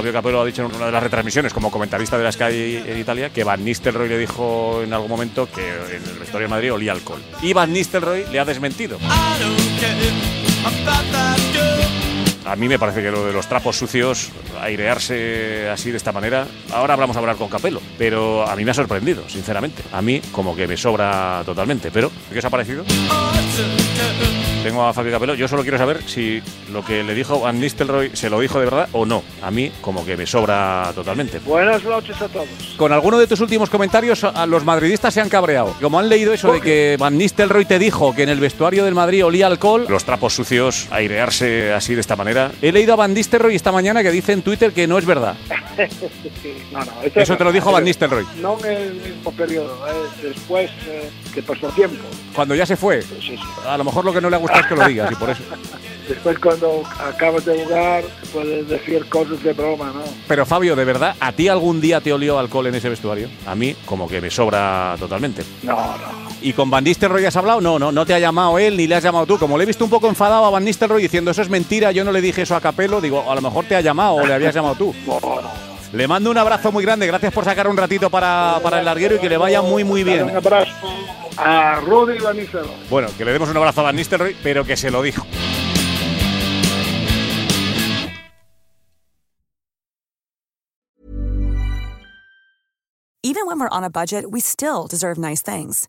Fabio Capello ha dicho en una de las retransmisiones como comentarista de la Sky en Italia que Van Nistelrooy le dijo en algún momento que en el vestuario de Madrid olía alcohol. Y Van Nistelrooy le ha desmentido. A mí me parece que lo de los trapos sucios, airearse así de esta manera, ahora hablamos a hablar con Capello, pero a mí me ha sorprendido, sinceramente. A mí como que me sobra totalmente, pero ¿qué os ha parecido? Tengo a Fabio Capello, yo solo quiero saber si lo que le dijo Van Nistelrooy se lo dijo de verdad o no. A mí como que me sobra totalmente. Buenas noches a todos. Con alguno de tus últimos comentarios, a los madridistas se han cabreado. Como han leído eso de que Van Nistelrooy te dijo que en el vestuario del Madrid olía alcohol, los trapos sucios, airearse así de esta manera. He leído a Van Nistelrooy esta mañana que dice en Twitter que no es verdad. no, no, Eso te lo dijo Van Nistelrooy. No en el mismo periodo, eh, después eh, que pasó tiempo. Cuando ya se fue. Sí, sí. A lo mejor lo que no le gusta es que lo digas y por eso. Después cuando acabas de jugar puedes decir cosas de broma, ¿no? Pero Fabio, ¿de verdad a ti algún día te olió alcohol en ese vestuario? A mí como que me sobra totalmente. No, no. ¿Y con Van Nistelrooy has hablado? No, no, no te ha llamado él ni le has llamado tú. Como le he visto un poco enfadado a Van Nistelrooy diciendo eso es mentira, yo no le dije eso a Capello, digo, a lo mejor te ha llamado o le habías llamado tú. Le mando un abrazo muy grande, gracias por sacar un ratito para, para el larguero y que le vaya muy muy bien. Un abrazo a Rudy Van Nistelrooy. Bueno, que le demos un abrazo a Van Nistelrooy, pero que se lo dijo. Even when we're on a budget, we still deserve nice things.